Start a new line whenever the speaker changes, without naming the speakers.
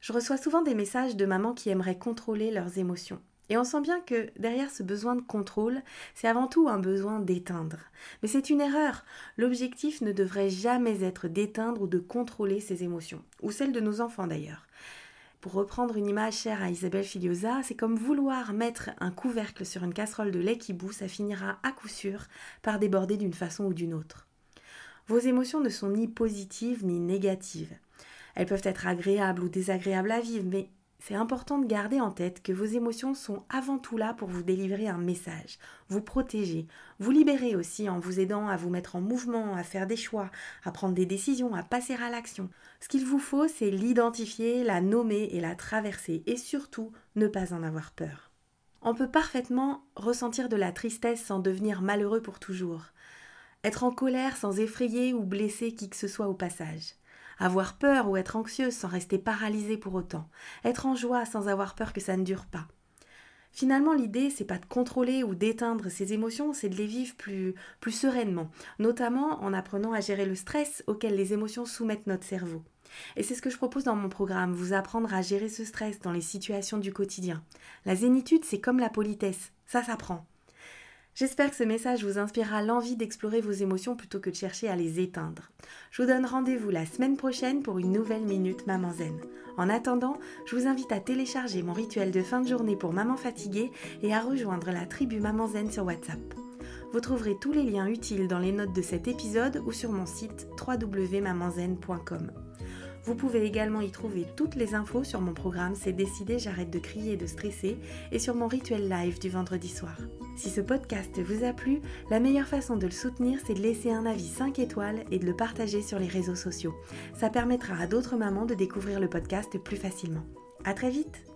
Je reçois souvent des messages de mamans qui aimeraient contrôler leurs émotions. Et on sent bien que derrière ce besoin de contrôle, c'est avant tout un besoin d'éteindre. Mais c'est une erreur. L'objectif ne devrait jamais être d'éteindre ou de contrôler ses émotions, ou celles de nos enfants d'ailleurs. Pour reprendre une image chère à Isabelle Filiosa, c'est comme vouloir mettre un couvercle sur une casserole de lait qui bout, ça finira à coup sûr par déborder d'une façon ou d'une autre. Vos émotions ne sont ni positives ni négatives. Elles peuvent être agréables ou désagréables à vivre, mais c'est important de garder en tête que vos émotions sont avant tout là pour vous délivrer un message, vous protéger, vous libérer aussi en vous aidant à vous mettre en mouvement, à faire des choix, à prendre des décisions, à passer à l'action. Ce qu'il vous faut, c'est l'identifier, la nommer et la traverser, et surtout ne pas en avoir peur. On peut parfaitement ressentir de la tristesse sans devenir malheureux pour toujours, être en colère sans effrayer ou blesser qui que ce soit au passage avoir peur ou être anxieuse sans rester paralysée pour autant, être en joie sans avoir peur que ça ne dure pas. Finalement, l'idée, c'est pas de contrôler ou d'éteindre ses émotions, c'est de les vivre plus, plus sereinement, notamment en apprenant à gérer le stress auquel les émotions soumettent notre cerveau. Et c'est ce que je propose dans mon programme, vous apprendre à gérer ce stress dans les situations du quotidien. La zénitude, c'est comme la politesse, ça s'apprend. J'espère que ce message vous inspirera l'envie d'explorer vos émotions plutôt que de chercher à les éteindre. Je vous donne rendez-vous la semaine prochaine pour une nouvelle Minute Maman Zen. En attendant, je vous invite à télécharger mon rituel de fin de journée pour maman fatiguée et à rejoindre la tribu Maman Zen sur WhatsApp. Vous trouverez tous les liens utiles dans les notes de cet épisode ou sur mon site www.mamanzen.com. Vous pouvez également y trouver toutes les infos sur mon programme C'est décidé, j'arrête de crier et de stresser et sur mon rituel live du vendredi soir. Si ce podcast vous a plu, la meilleure façon de le soutenir, c'est de laisser un avis 5 étoiles et de le partager sur les réseaux sociaux. Ça permettra à d'autres mamans de découvrir le podcast plus facilement. À très vite!